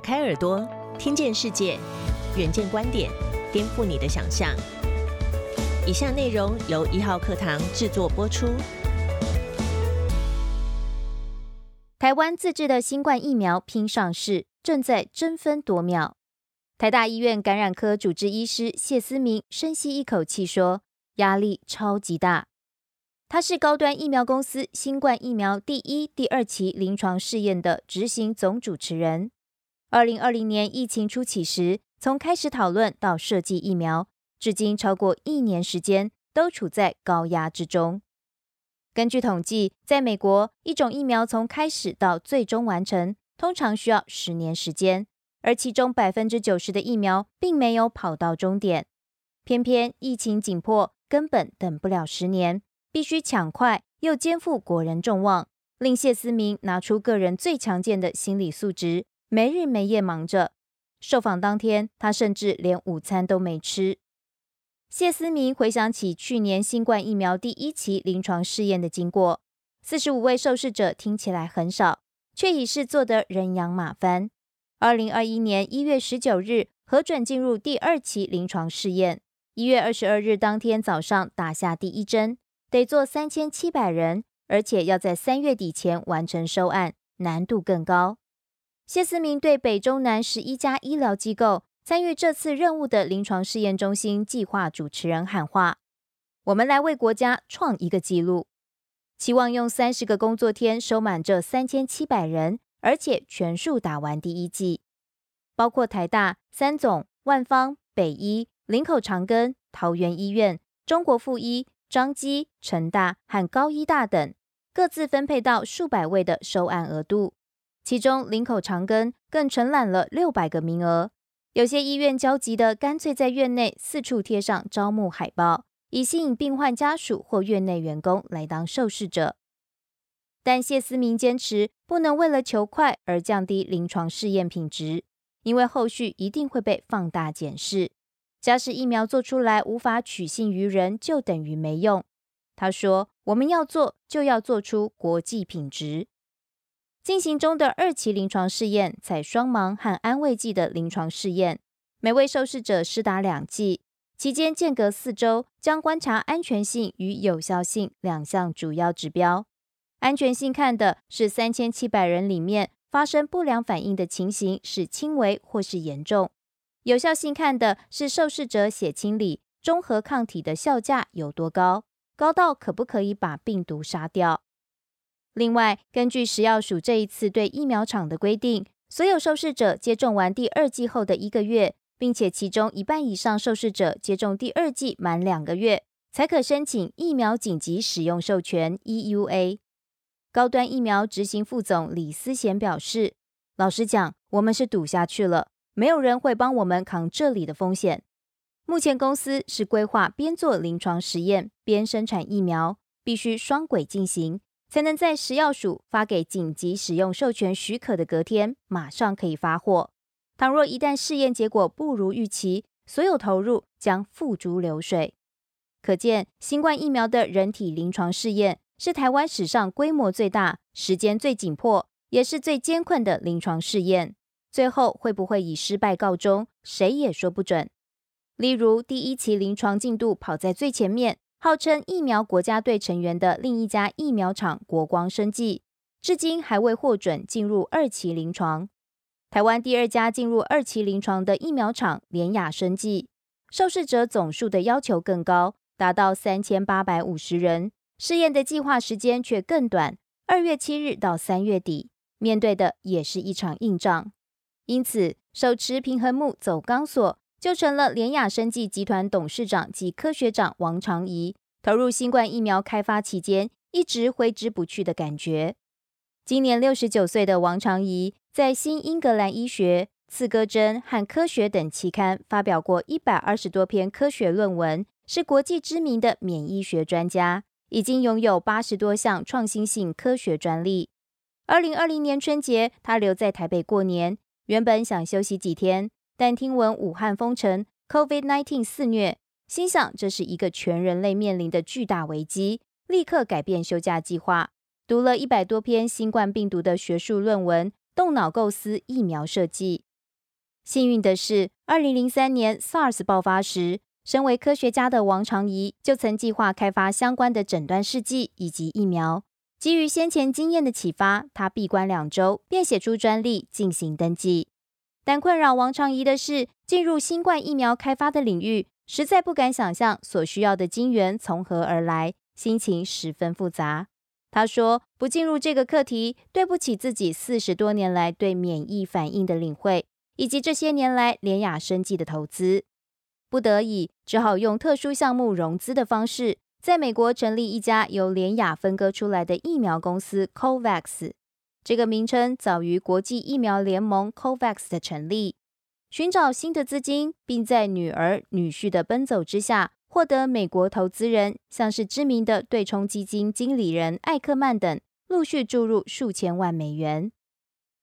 开耳朵，听见世界，远见观点，颠覆你的想象。以下内容由一号课堂制作播出。台湾自制的新冠疫苗拼上市，正在争分夺秒。台大医院感染科主治医师谢思明深吸一口气说：“压力超级大。”他是高端疫苗公司新冠疫苗第一、第二期临床试验的执行总主持人。二零二零年疫情初起时，从开始讨论到设计疫苗，至今超过一年时间，都处在高压之中。根据统计，在美国，一种疫苗从开始到最终完成，通常需要十年时间，而其中百分之九十的疫苗并没有跑到终点。偏偏疫情紧迫，根本等不了十年。必须抢快，又肩负国人众望，令谢思明拿出个人最强健的心理素质，没日没夜忙着。受访当天，他甚至连午餐都没吃。谢思明回想起去年新冠疫苗第一期临床试验的经过，四十五位受试者听起来很少，却已是做得人仰马翻。二零二一年一月十九日核准进入第二期临床试验，一月二十二日当天早上打下第一针。得做三千七百人，而且要在三月底前完成收案，难度更高。谢思明对北中南十一家医疗机构参与这次任务的临床试验中心计划主持人喊话：“我们来为国家创一个纪录，期望用三十个工作天收满这三千七百人，而且全数打完第一剂，包括台大、三总、万方、北医、林口长庚、桃园医院、中国附医。”张基、成大和高医大等各自分配到数百位的收案额度，其中林口长庚更承揽了六百个名额。有些医院焦急的，干脆在院内四处贴上招募海报，以吸引病患家属或院内员工来当受试者。但谢思明坚持，不能为了求快而降低临床试验品质，因为后续一定会被放大检视。假使疫苗做出来无法取信于人，就等于没用。他说：“我们要做，就要做出国际品质。”进行中的二期临床试验采双盲和安慰剂的临床试验，每位受试者施打两剂，期间间隔四周，将观察安全性与有效性两项主要指标。安全性看的是三千七百人里面发生不良反应的情形是轻微或是严重。有效性看的是受试者血清里中和抗体的效价有多高，高到可不可以把病毒杀掉。另外，根据食药署这一次对疫苗厂的规定，所有受试者接种完第二剂后的一个月，并且其中一半以上受试者接种第二剂满两个月，才可申请疫苗紧急使用授权 （EUA）。高端疫苗执行副总李思贤表示：“老实讲，我们是赌下去了。”没有人会帮我们扛这里的风险。目前公司是规划边做临床实验边生产疫苗，必须双轨进行，才能在食药署发给紧急使用授权许可的隔天马上可以发货。倘若一旦试验结果不如预期，所有投入将付诸流水。可见，新冠疫苗的人体临床试验是台湾史上规模最大、时间最紧迫，也是最艰困的临床试验。最后会不会以失败告终，谁也说不准。例如，第一期临床进度跑在最前面，号称疫苗国家队成员的另一家疫苗厂国光生技，至今还未获准进入二期临床。台湾第二家进入二期临床的疫苗厂联雅生技，受试者总数的要求更高，达到三千八百五十人，试验的计划时间却更短，二月七日到三月底，面对的也是一场硬仗。因此，手持平衡木走钢索，就成了联雅生技集团董事长及科学长王长仪投入新冠疫苗开发期间一直挥之不去的感觉。今年六十九岁的王长仪，在《新英格兰医学》《刺胳针》和《科学》等期刊发表过一百二十多篇科学论文，是国际知名的免疫学专家，已经拥有八十多项创新性科学专利。二零二零年春节，他留在台北过年。原本想休息几天，但听闻武汉封城，COVID-19 肆虐，心想这是一个全人类面临的巨大危机，立刻改变休假计划，读了一百多篇新冠病毒的学术论文，动脑构思疫苗设计。幸运的是，二零零三年 SARS 爆发时，身为科学家的王长仪就曾计划开发相关的诊断试剂以及疫苗。基于先前经验的启发，他闭关两周便写出专利进行登记。但困扰王长仪的是，进入新冠疫苗开发的领域，实在不敢想象所需要的金源从何而来，心情十分复杂。他说：“不进入这个课题，对不起自己四十多年来对免疫反应的领会，以及这些年来联雅生技的投资。不得已，只好用特殊项目融资的方式。”在美国成立一家由联雅分割出来的疫苗公司 COVAX，这个名称早于国际疫苗联盟 COVAX 的成立。寻找新的资金，并在女儿女婿的奔走之下，获得美国投资人，像是知名的对冲基金经理人艾克曼等，陆续注入数千万美元，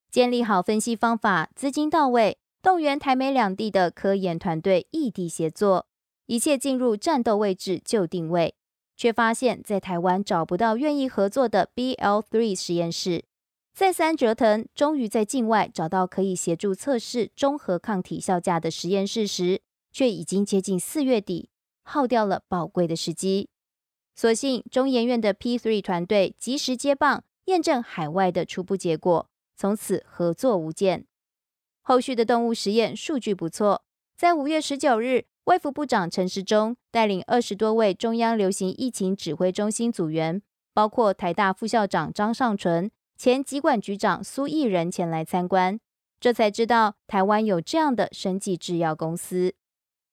建立好分析方法，资金到位，动员台美两地的科研团队异地协作，一切进入战斗位置就定位。却发现，在台湾找不到愿意合作的 BL3 实验室。再三折腾，终于在境外找到可以协助测试中和抗体效价的实验室时，却已经接近四月底，耗掉了宝贵的时机。所幸中研院的 P3 团队及时接棒，验证海外的初步结果，从此合作无间。后续的动物实验数据不错，在五月十九日。卫福部长陈时中带领二十多位中央流行疫情指挥中心组员，包括台大副校长张尚淳、前疾管局长苏益仁前来参观，这才知道台湾有这样的生技制药公司。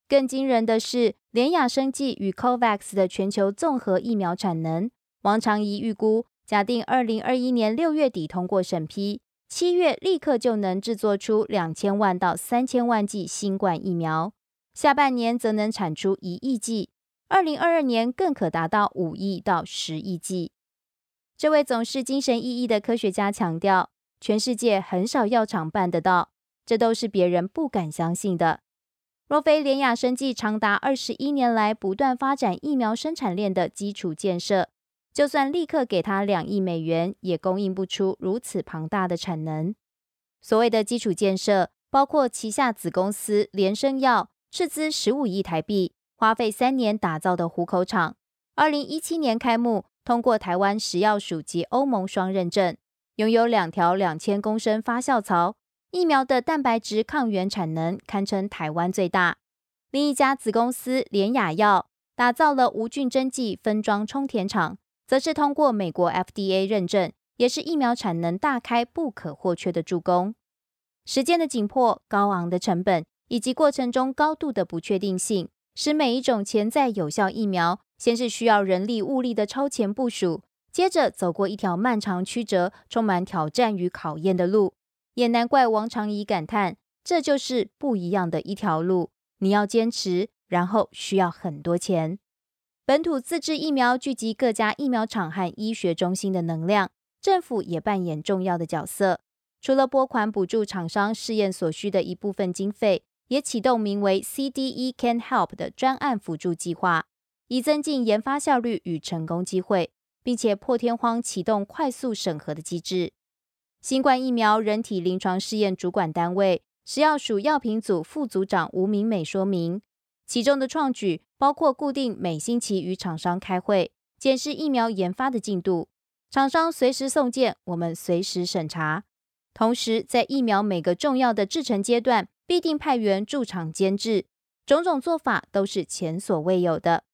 更惊人的是，联雅生技与 COVAX 的全球综合疫苗产能，王长仪预估，假定二零二一年六月底通过审批，七月立刻就能制作出两千万到三千万剂新冠疫苗。下半年则能产出一亿剂，二零二二年更可达到五亿到十亿剂。这位总是精神奕奕的科学家强调，全世界很少药厂办得到，这都是别人不敢相信的。若非联雅生技长达二十一年来不断发展疫苗生产链的基础建设，就算立刻给他两亿美元，也供应不出如此庞大的产能。所谓的基础建设，包括旗下子公司联生药。斥资十五亿台币，花费三年打造的虎口厂，二零一七年开幕，通过台湾食药署及欧盟双认证，拥有两条两千公升发酵槽，疫苗的蛋白质抗原产能堪称台湾最大。另一家子公司联雅药打造了无菌针剂分装充填厂，则是通过美国 FDA 认证，也是疫苗产能大开不可或缺的助攻。时间的紧迫，高昂的成本。以及过程中高度的不确定性，使每一种潜在有效疫苗，先是需要人力物力的超前部署，接着走过一条漫长曲折、充满挑战与考验的路。也难怪王长怡感叹：“这就是不一样的一条路。你要坚持，然后需要很多钱。本土自制疫苗聚集各家疫苗厂和医学中心的能量，政府也扮演重要的角色。除了拨款补助厂商试验所需的一部分经费。”也启动名为 CDE Can Help 的专案辅助计划，以增进研发效率与成功机会，并且破天荒启动快速审核的机制。新冠疫苗人体临床试验主管单位食药署药品组副组长吴明美说明，其中的创举包括固定每星期与厂商开会，检视疫苗研发的进度，厂商随时送件，我们随时审查。同时，在疫苗每个重要的制成阶段。必定派员驻场监制，种种做法都是前所未有的。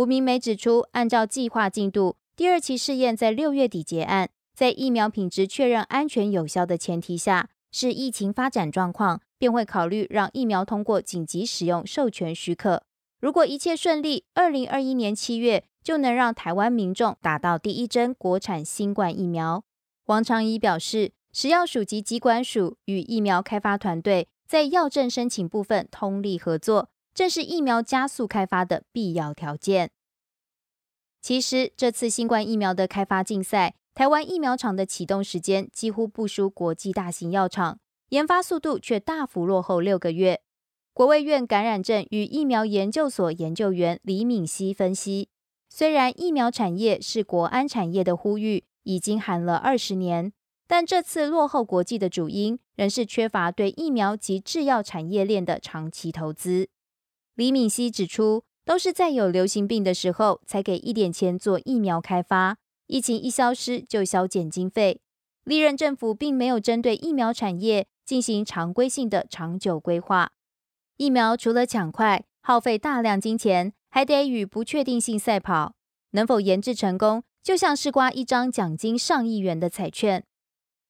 吴明美指出，按照计划进度，第二期试验在六月底结案，在疫苗品质确认安全有效的前提下，是疫情发展状况，便会考虑让疫苗通过紧急使用授权许可。如果一切顺利，二零二一年七月就能让台湾民众打到第一针国产新冠疫苗。王长仪表示，食药署及疾管署与疫苗开发团队。在药证申请部分通力合作，正是疫苗加速开发的必要条件。其实，这次新冠疫苗的开发竞赛，台湾疫苗厂的启动时间几乎不输国际大型药厂，研发速度却大幅落后六个月。国卫院感染症与疫苗研究所研究员李敏熙分析，虽然疫苗产业是国安产业的呼吁，已经喊了二十年。但这次落后国际的主因仍是缺乏对疫苗及制药产业链的长期投资。李敏熙指出，都是在有流行病的时候才给一点钱做疫苗开发，疫情一消失就削减经费。历任政府并没有针对疫苗产业进行常规性的长久规划。疫苗除了抢快，耗费大量金钱，还得与不确定性赛跑。能否研制成功，就像是刮一张奖金上亿元的彩券。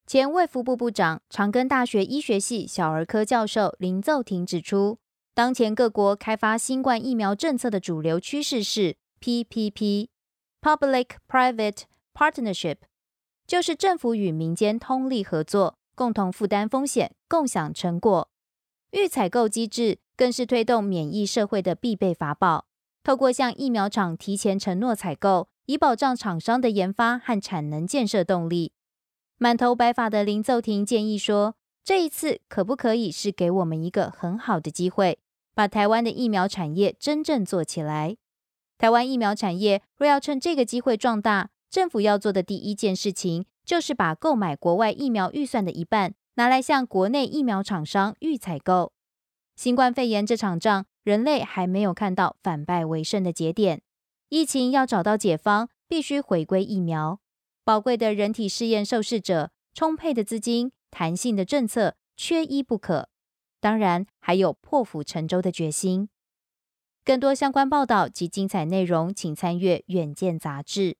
前卫福部部长、长庚大学医学系小儿科教授林奏廷指出，当前各国开发新冠疫苗政策的主流趋势是 PPP（Public-Private Partnership），就是政府与民间通力合作，共同负担风险，共享成果。预采购机制更是推动免疫社会的必备法宝。透过向疫苗厂提前承诺采购，以保障厂商的研发和产能建设动力。满头白发的林奏廷建议说：“这一次可不可以是给我们一个很好的机会，把台湾的疫苗产业真正做起来？台湾疫苗产业若要趁这个机会壮大，政府要做的第一件事情，就是把购买国外疫苗预算的一半拿来向国内疫苗厂商预采购。新冠肺炎这场仗，人类还没有看到反败为胜的节点，疫情要找到解方，必须回归疫苗。”宝贵的人体试验受试者、充沛的资金、弹性的政策，缺一不可。当然，还有破釜沉舟的决心。更多相关报道及精彩内容，请参阅《远见》杂志。